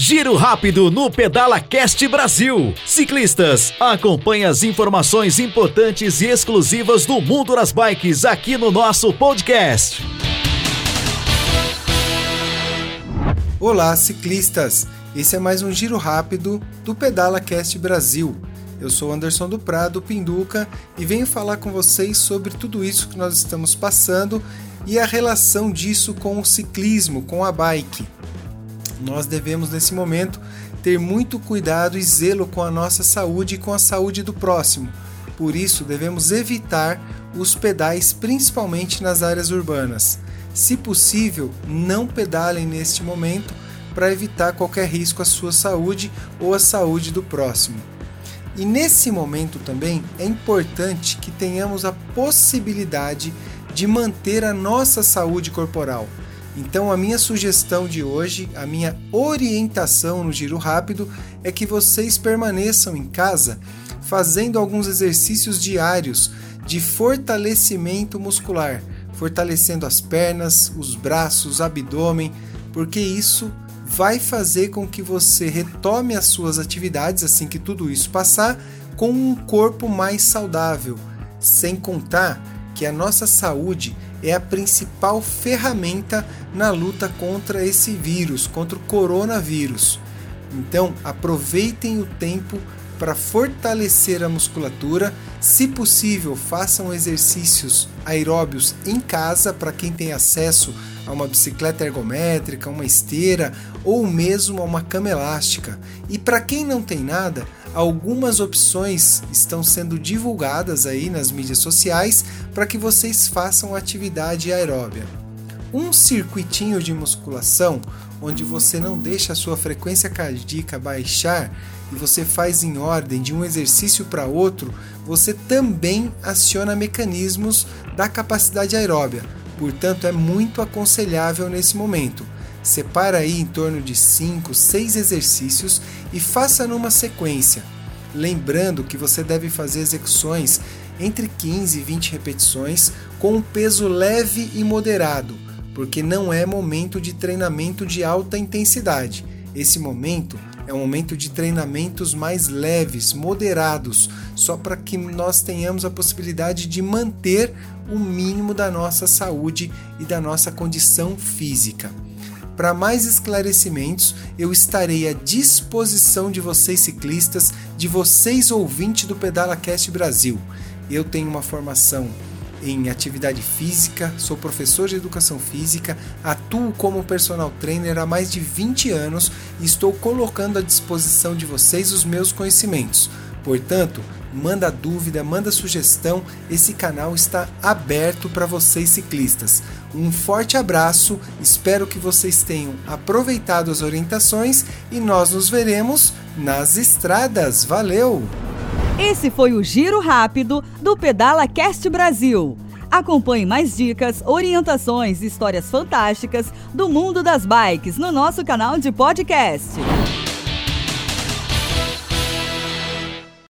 Giro rápido no Pedala Cast Brasil. Ciclistas, acompanhe as informações importantes e exclusivas do mundo das bikes aqui no nosso podcast. Olá, ciclistas! Esse é mais um giro rápido do Pedala Cast Brasil. Eu sou Anderson do Prado, Pinduca, e venho falar com vocês sobre tudo isso que nós estamos passando e a relação disso com o ciclismo, com a bike. Nós devemos, nesse momento, ter muito cuidado e zelo com a nossa saúde e com a saúde do próximo. Por isso, devemos evitar os pedais, principalmente nas áreas urbanas. Se possível, não pedalem neste momento para evitar qualquer risco à sua saúde ou à saúde do próximo. E nesse momento também é importante que tenhamos a possibilidade de manter a nossa saúde corporal. Então, a minha sugestão de hoje, a minha orientação no giro rápido é que vocês permaneçam em casa fazendo alguns exercícios diários de fortalecimento muscular, fortalecendo as pernas, os braços, abdômen, porque isso vai fazer com que você retome as suas atividades assim que tudo isso passar com um corpo mais saudável, sem contar que a nossa saúde é a principal ferramenta na luta contra esse vírus, contra o coronavírus. Então, aproveitem o tempo para fortalecer a musculatura. Se possível, façam exercícios aeróbios em casa para quem tem acesso a uma bicicleta ergométrica, uma esteira ou mesmo a uma cama elástica. E para quem não tem nada, algumas opções estão sendo divulgadas aí nas mídias sociais para que vocês façam atividade aeróbia. Um circuitinho de musculação onde você não deixa a sua frequência cardíaca baixar e você faz em ordem de um exercício para outro, você também aciona mecanismos da capacidade aeróbia. Portanto, é muito aconselhável nesse momento. Separa aí em torno de 5, 6 exercícios e faça numa sequência. Lembrando que você deve fazer execuções entre 15 e 20 repetições com um peso leve e moderado, porque não é momento de treinamento de alta intensidade. Esse momento é um momento de treinamentos mais leves, moderados, só para que nós tenhamos a possibilidade de manter o mínimo da nossa saúde e da nossa condição física. Para mais esclarecimentos, eu estarei à disposição de vocês ciclistas, de vocês ouvintes do PedalaCast Brasil. Eu tenho uma formação em atividade física, sou professor de educação física, atuo como personal trainer há mais de 20 anos e estou colocando à disposição de vocês os meus conhecimentos. Portanto, manda dúvida, manda sugestão, esse canal está aberto para vocês ciclistas. Um forte abraço, espero que vocês tenham aproveitado as orientações e nós nos veremos nas estradas. Valeu! Esse foi o Giro Rápido do Pedala Cast Brasil. Acompanhe mais dicas, orientações e histórias fantásticas do mundo das bikes no nosso canal de podcast.